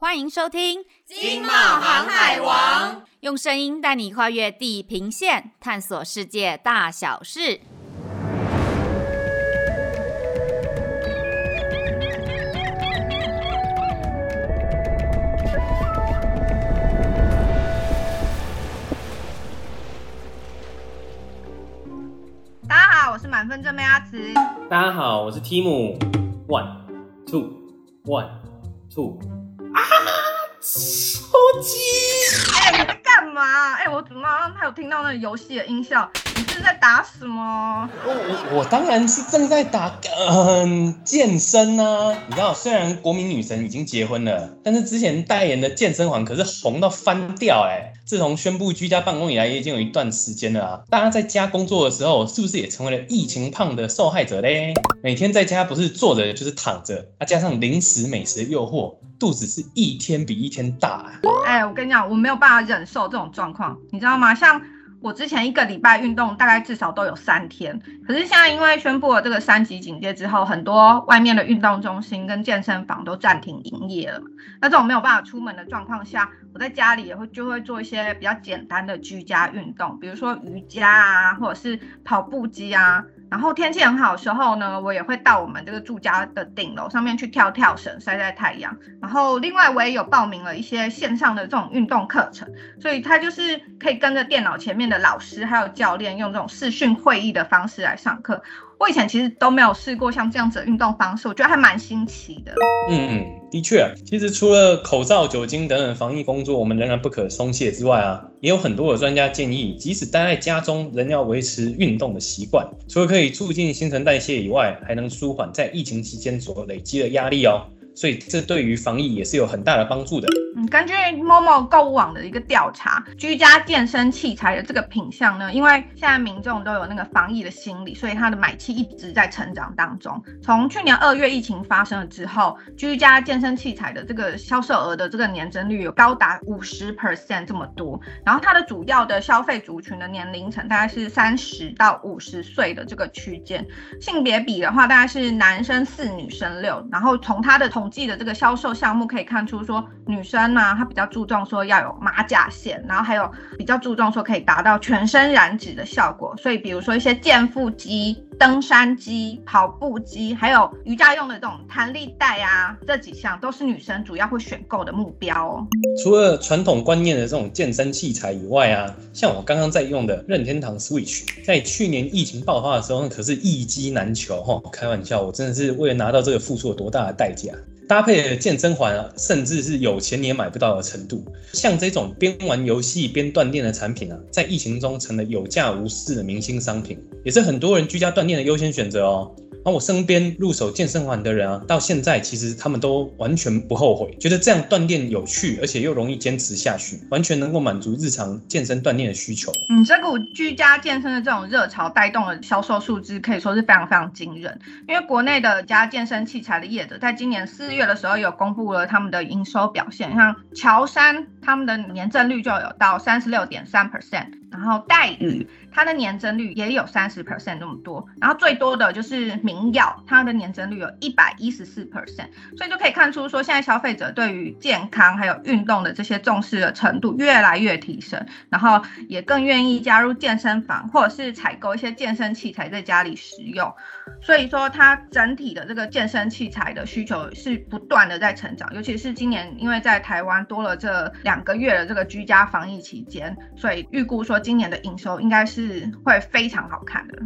欢迎收听《经贸航海王》，用声音带你跨越地平线，探索世界大小事。大家好，我是满分正妹阿慈。大家好，我是 Tim。One, two, one, two. 啊！超级！哎、欸，你在干嘛？哎、欸，我怎么还有听到那个游戏的音效？你是在打什么？我我我当然是正在打嗯健身啊！你知道，虽然国民女神已经结婚了，但是之前代言的健身环可是红到翻掉哎、欸！自从宣布居家办公以来，也已经有一段时间了啊！大家在家工作的时候，是不是也成为了疫情胖的受害者嘞？每天在家不是坐着就是躺着，啊，加上零食美食的诱惑，肚子是一天比一天大啊！哎，我跟你讲，我没有办法忍受这种状况，你知道吗？像。我之前一个礼拜运动大概至少都有三天，可是现在因为宣布了这个三级警戒之后，很多外面的运动中心跟健身房都暂停营业了。那这种没有办法出门的状况下，我在家里也会就会做一些比较简单的居家运动，比如说瑜伽啊，或者是跑步机啊。然后天气很好的时候呢，我也会到我们这个住家的顶楼上面去跳跳绳，晒晒太阳。然后另外我也有报名了一些线上的这种运动课程，所以它就是可以跟着电脑前面的老师还有教练用这种视讯会议的方式来上课。我以前其实都没有试过像这样子的运动方式，我觉得还蛮新奇的。嗯嗯，的确，其实除了口罩、酒精等等防疫工作，我们仍然不可松懈之外啊，也有很多的专家建议，即使待在家中，仍要维持运动的习惯，除了可以促进新陈代谢以外，还能舒缓在疫情期间所累积的压力哦。所以这对于防疫也是有很大的帮助的。根据 Momo 购物网的一个调查，居家健身器材的这个品相呢，因为现在民众都有那个防疫的心理，所以它的买气一直在成长当中。从去年二月疫情发生了之后，居家健身器材的这个销售额的这个年增率有高达五十 percent 这么多。然后它的主要的消费族群的年龄层大概是三十到五十岁的这个区间，性别比的话大概是男生四，女生六。然后从它的统计的这个销售项目可以看出，说女生呢，她比较注重说要有马甲线，然后还有比较注重说可以达到全身燃脂的效果。所以，比如说一些健腹肌、登山机、跑步机，还有瑜伽用的这种弹力带啊，这几项都是女生主要会选购的目标哦。除了传统观念的这种健身器材以外啊，像我刚刚在用的任天堂 Switch，在去年疫情爆发的时候，那可是一机难求哈。开玩笑，我真的是为了拿到这个付出了多大的代价。搭配的健身环啊，甚至是有钱你也买不到的程度。像这种边玩游戏边锻炼的产品啊，在疫情中成了有价无市的明星商品，也是很多人居家锻炼的优先选择哦。而我身边入手健身环的人啊，到现在其实他们都完全不后悔，觉得这样锻炼有趣，而且又容易坚持下去，完全能够满足日常健身锻炼的需求。嗯，这股居家健身的这种热潮带动的销售数字可以说是非常非常惊人。因为国内的家健身器材的业者，在今年四月的时候有公布了他们的营收表现，像乔山他们的年增率就有到三十六点三 percent。然后戴宇，它的年增率也有三十 percent 那么多，然后最多的就是明耀，它的年增率有一百一十四 percent，所以就可以看出说，现在消费者对于健康还有运动的这些重视的程度越来越提升，然后也更愿意加入健身房或者是采购一些健身器材在家里使用，所以说它整体的这个健身器材的需求是不断的在成长，尤其是今年因为在台湾多了这两个月的这个居家防疫期间，所以预估说。今年的营收应该是会非常好看的，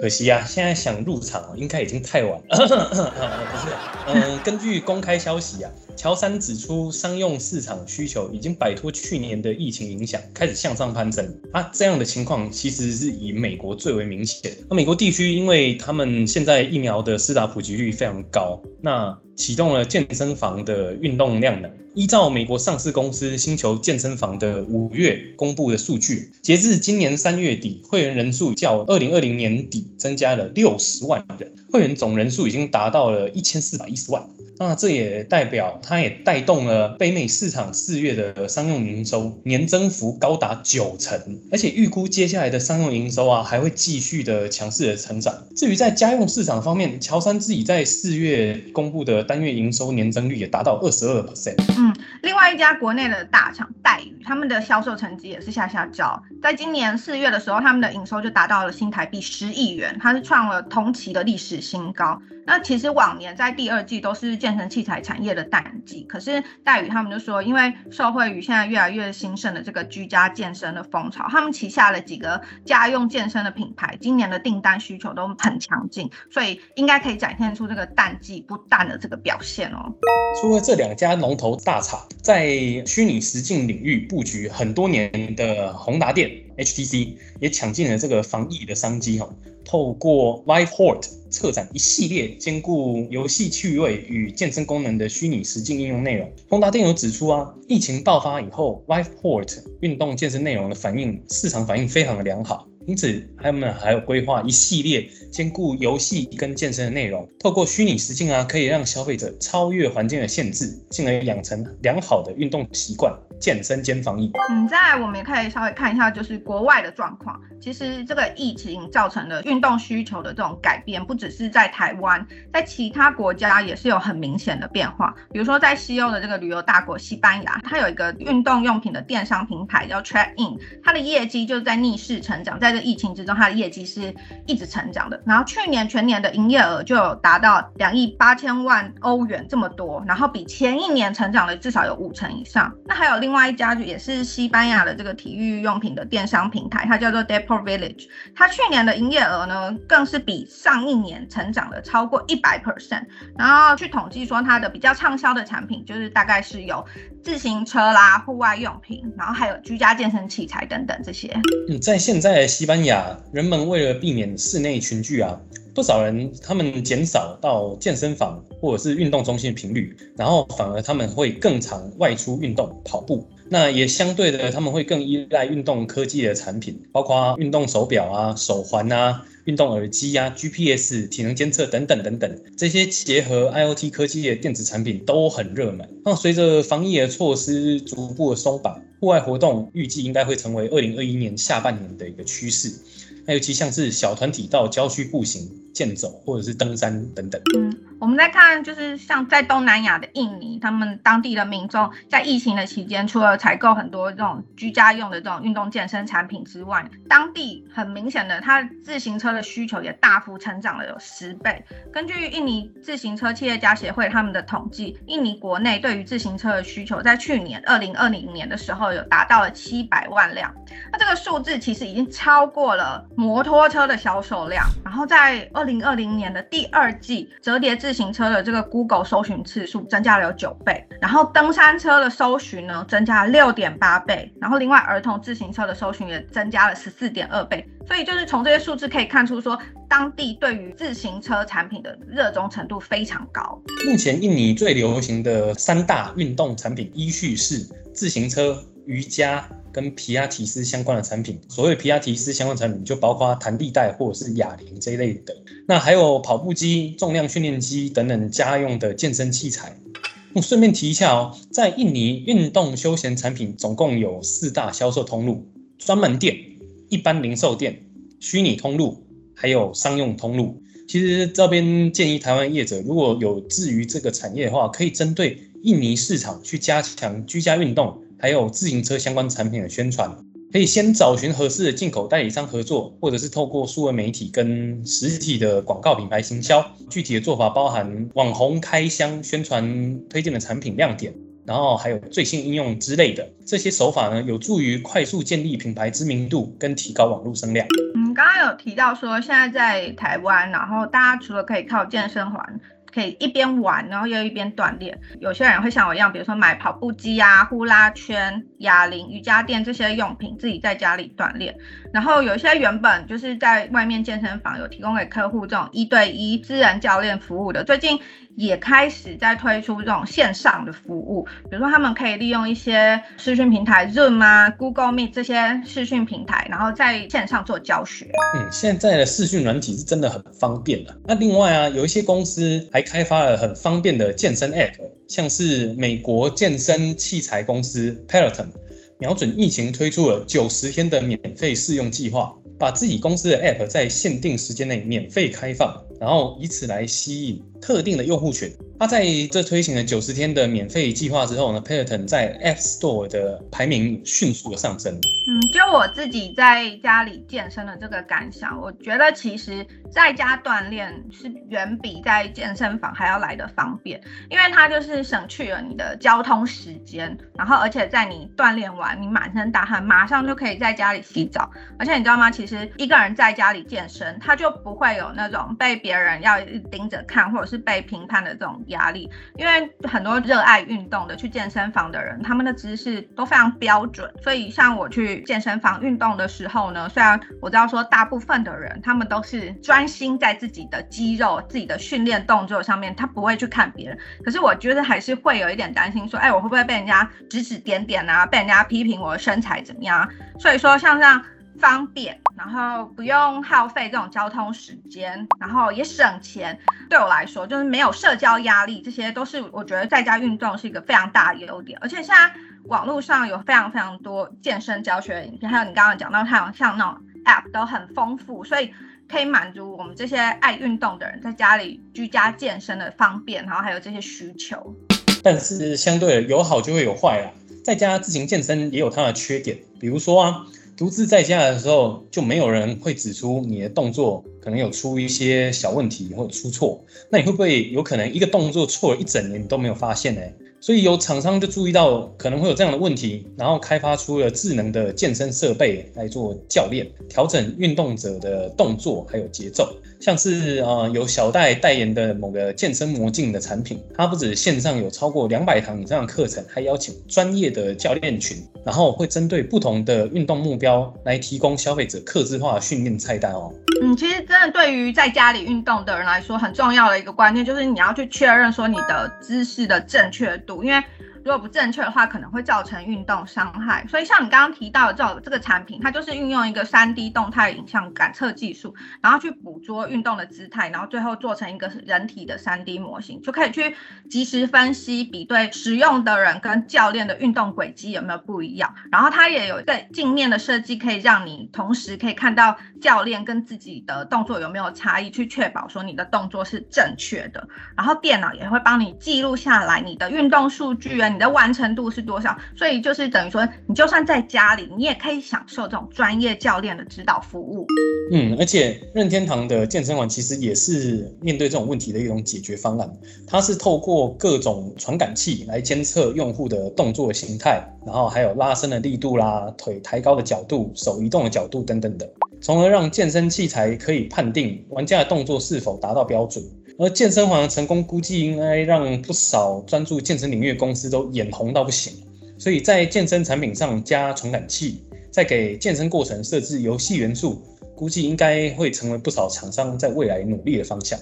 可惜啊，现在想入场应该已经太晚了。不是，嗯，根据公开消息啊，乔山指出，商用市场需求已经摆脱去年的疫情影响，开始向上攀升。啊，这样的情况其实是以美国最为明显。那美国地区，因为他们现在疫苗的施打普及率非常高，那启动了健身房的运动量能。依照美国上市公司星球健身房的五月公布的数据，截至今年三月底，会员人数较二零二零年底增加了六十万人，会员总人数已经达到了一千四百一十万。那这也代表，它也带动了北美市场四月的商用营收年增幅高达九成，而且预估接下来的商用营收啊还会继续的强势的成长。至于在家用市场方面，乔山自己在四月公布的单月营收年增率也达到二十二 percent。嗯，另外一家国内的大厂戴宇，他们的销售成绩也是下下焦。在今年四月的时候，他们的营收就达到了新台币十亿元，它是创了同期的历史新高。那其实往年在第二季都是健身器材产业的淡季，可是戴宇他们就说，因为受惠于现在越来越兴盛的这个居家健身的风潮，他们旗下的几个家用健身的品牌，今年的订单需求都很强劲，所以应该可以展现出这个淡季不淡的这个表现哦。除了这两家龙头大厂，在虚拟实境领域布局很多年的宏达电 HTC 也抢进了这个防疫的商机哈。透过 Viveport 策展一系列兼顾游戏趣味与健身功能的虚拟实境应用内容。宏达电有指出啊，疫情爆发以后，LivePort 运动健身内容的反应市场反应非常的良好。因此，他们还有规划一系列兼顾游戏跟健身的内容，透过虚拟实境啊，可以让消费者超越环境的限制，进而养成良好的运动习惯，健身兼防疫。嗯，再来我们也可以稍微看一下，就是国外的状况。其实这个疫情造成的运动需求的这种改变，不只是在台湾，在其他国家也是有很明显的变化。比如说在西欧的这个旅游大国西班牙，它有一个运动用品的电商平台叫 Track In，它的业绩就是在逆势成长，在这疫情之中，它的业绩是一直成长的。然后去年全年的营业额就有达到两亿八千万欧元这么多，然后比前一年成长了至少有五成以上。那还有另外一家也是西班牙的这个体育用品的电商平台，它叫做 Depot Village，它去年的营业额呢更是比上一年成长了超过一百 percent。然后去统计说，它的比较畅销的产品就是大概是有自行车啦、户外用品，然后还有居家健身器材等等这些。嗯，在现在西班牙。人们为了避免室内群聚啊，不少人他们减少到健身房或者是运动中心的频率，然后反而他们会更常外出运动跑步。那也相对的，他们会更依赖运动科技的产品，包括运动手表啊、手环啊、运动耳机啊、GPS、体能监测等等等等，这些结合 IoT 科技的电子产品都很热门。那随着防疫的措施逐步的松绑，户外活动预计应该会成为二零二一年下半年的一个趋势。还有其像是小团体到郊区步行、健走或者是登山等等。嗯，我们来看，就是像在东南亚的印尼，他们当地的民众在疫情的期间，除了采购很多这种居家用的这种运动健身产品之外，当地很明显的，它自行车的需求也大幅成长了有十倍。根据印尼自行车企业家协会他们的统计，印尼国内对于自行车的需求在去年二零二零年的时候有达到了七百万辆，那这个数字其实已经超过了。摩托车的销售量，然后在二零零二零年的第二季，折叠自行车的这个 Google 搜寻次数增加了有九倍，然后登山车的搜寻呢增加了六点八倍，然后另外儿童自行车的搜寻也增加了十四点二倍，所以就是从这些数字可以看出说，当地对于自行车产品的热衷程度非常高。目前印尼最流行的三大运动产品依序是自行车、瑜伽。跟皮亚提斯相关的产品，所谓皮亚提斯相关产品就包括弹力带或者是哑铃这一类的。那还有跑步机、重量训练机等等家用的健身器材。我顺便提一下哦，在印尼运动休闲产品总共有四大销售通路：专门店、一般零售店、虚拟通路，还有商用通路。其实这边建议台湾业者如果有志于这个产业的话，可以针对印尼市场去加强居家运动。还有自行车相关产品的宣传，可以先找寻合适的进口代理商合作，或者是透过数位媒体跟实体的广告品牌行销。具体的做法包含网红开箱宣传推荐的产品亮点，然后还有最新应用之类的。这些手法呢，有助于快速建立品牌知名度跟提高网络声量。嗯，刚刚有提到说，现在在台湾，然后大家除了可以靠健身环。可以一边玩，然后又一边锻炼。有些人会像我一样，比如说买跑步机啊、呼啦圈、哑铃、瑜伽垫这些用品，自己在家里锻炼。然后有一些原本就是在外面健身房有提供给客户这种一对一私人教练服务的，最近也开始在推出这种线上的服务。比如说他们可以利用一些视讯平台，Zoom 啊、Google Meet 这些视讯平台，然后在线上做教学。嗯，现在的视讯软体是真的很方便的。那另外啊，有一些公司还开发了很方便的健身 App，像是美国健身器材公司 Peloton。瞄准疫情推出了九十天的免费试用计划，把自己公司的 App 在限定时间内免费开放，然后以此来吸引特定的用户群。它在这推行了九十天的免费计划之后呢，Peloton 在 App Store 的排名迅速的上升。嗯，就我自己在家里健身的这个感想，我觉得其实在家锻炼是远比在健身房还要来得方便，因为它就是省去了你的交通时间，然后而且在你锻炼完，你满身大汗，马上就可以在家里洗澡。而且你知道吗？其实一个人在家里健身，他就不会有那种被别人要盯着看，或者是被评判的这种压力。因为很多热爱运动的去健身房的人，他们的姿势都非常标准。所以像我去健身房运动的时候呢，虽然我知道说大部分的人他们都是专心在自己的肌肉、自己的训练动作上面，他不会去看别人。可是我觉得还是会有一点担心，说，哎，我会不会被人家指指点点啊？被人家批评我的身材怎么样？所以说像这样。方便，然后不用耗费这种交通时间，然后也省钱。对我来说，就是没有社交压力，这些都是我觉得在家运动是一个非常大的优点。而且现在网络上有非常非常多健身教学影片，还有你刚刚讲到，它有像那种 App 都很丰富，所以可以满足我们这些爱运动的人在家里居家健身的方便，然后还有这些需求。但是相对有好就会有坏啊，在家自行健身也有它的缺点，比如说啊。独自在家的时候，就没有人会指出你的动作可能有出一些小问题或出错，那你会不会有可能一个动作错了一整年你都没有发现呢？所以有厂商就注意到可能会有这样的问题，然后开发出了智能的健身设备来做教练，调整运动者的动作还有节奏。像是呃有小戴代言的某个健身魔镜的产品，它不止线上有超过两百堂以上的课程，还邀请专业的教练群，然后会针对不同的运动目标来提供消费者客制化训练菜单哦。嗯，其实真的对于在家里运动的人来说，很重要的一个观念就是你要去确认说你的姿势的正确，因为。如果不正确的话，可能会造成运动伤害。所以像你刚刚提到的这这个产品，它就是运用一个 3D 动态影像感测技术，然后去捕捉运动的姿态，然后最后做成一个人体的 3D 模型，就可以去及时分析比对使用的人跟教练的运动轨迹有没有不一样。然后它也有一个镜面的设计，可以让你同时可以看到教练跟自己的动作有没有差异，去确保说你的动作是正确的。然后电脑也会帮你记录下来你的运动数据啊。你的完成度是多少？所以就是等于说，你就算在家里，你也可以享受这种专业教练的指导服务。嗯，而且任天堂的健身馆其实也是面对这种问题的一种解决方案。它是透过各种传感器来监测用户的动作形态，然后还有拉伸的力度啦、腿抬高的角度、手移动的角度等等的，从而让健身器材可以判定玩家的动作是否达到标准。而健身环的成功估计应该让不少专注健身领域的公司都眼红到不行，所以在健身产品上加传感器，再给健身过程设置游戏元素，估计应该会成为不少厂商在未来努力的方向。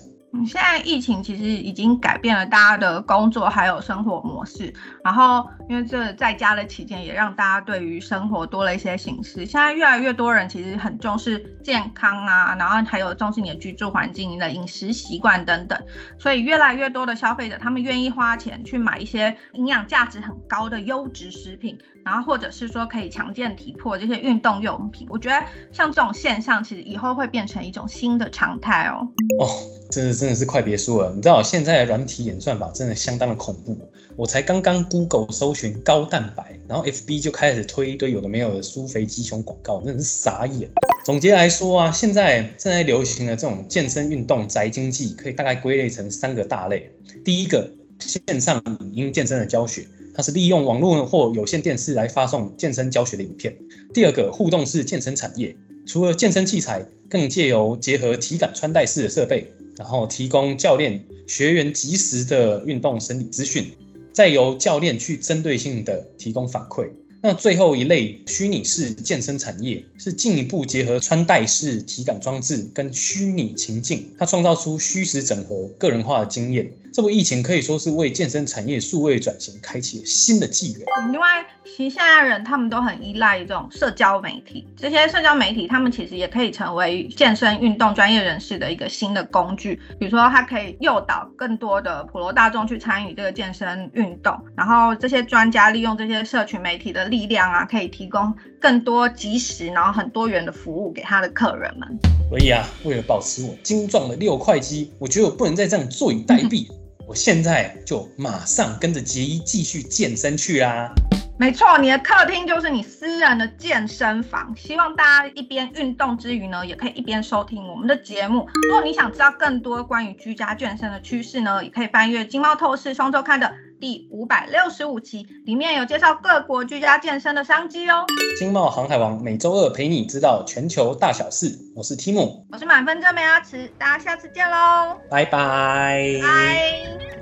现在疫情其实已经改变了大家的工作还有生活模式，然后因为这在家的期间也让大家对于生活多了一些形式。现在越来越多人其实很重视健康啊，然后还有重视你的居住环境、你的饮食习惯等等，所以越来越多的消费者他们愿意花钱去买一些营养价值很高的优质食品，然后或者是说可以强健体魄这些运动用品。我觉得像这种现象其实以后会变成一种新的常态哦。哦，真的。真的是快别说了，你知道现在的软体演算法真的相当的恐怖。我才刚刚 Google 搜寻高蛋白，然后 FB 就开始推一堆有的没有的舒肥鸡胸广告，真的是傻眼。总结来说啊，现在正在流行的这种健身运动宅经济，可以大概归类成三个大类。第一个，线上影音健身的教学，它是利用网络或有线电视来发送健身教学的影片。第二个，互动式健身产业，除了健身器材，更借由结合体感穿戴式的设备。然后提供教练学员及时的运动生理资讯，再由教练去针对性的提供反馈。那最后一类虚拟式健身产业是进一步结合穿戴式体感装置跟虚拟情境，它创造出虚实整合、个人化的经验，这波疫情可以说是为健身产业数位转型开启了新的纪元。另外，其实现在人他们都很依赖这种社交媒体，这些社交媒体他们其实也可以成为健身运动专业人士的一个新的工具。比如说，它可以诱导更多的普罗大众去参与这个健身运动，然后这些专家利用这些社群媒体的力量啊，可以提供更多及时然后很多元的服务给他的客人们。所以啊，为了保持我精壮的六块肌，我觉得我不能再这样坐以待毙。我现在就马上跟着杰伊继续健身去啦！没错，你的客厅就是你私人的健身房。希望大家一边运动之余呢，也可以一边收听我们的节目。如果你想知道更多关于居家健身的趋势呢，也可以翻阅《经贸透视双周刊》的第五百六十五期，里面有介绍各国居家健身的商机哦。经贸航海王每周二陪你知道全球大小事，我是 Tim，我是满分真美阿慈，大家下次见喽，拜拜，拜。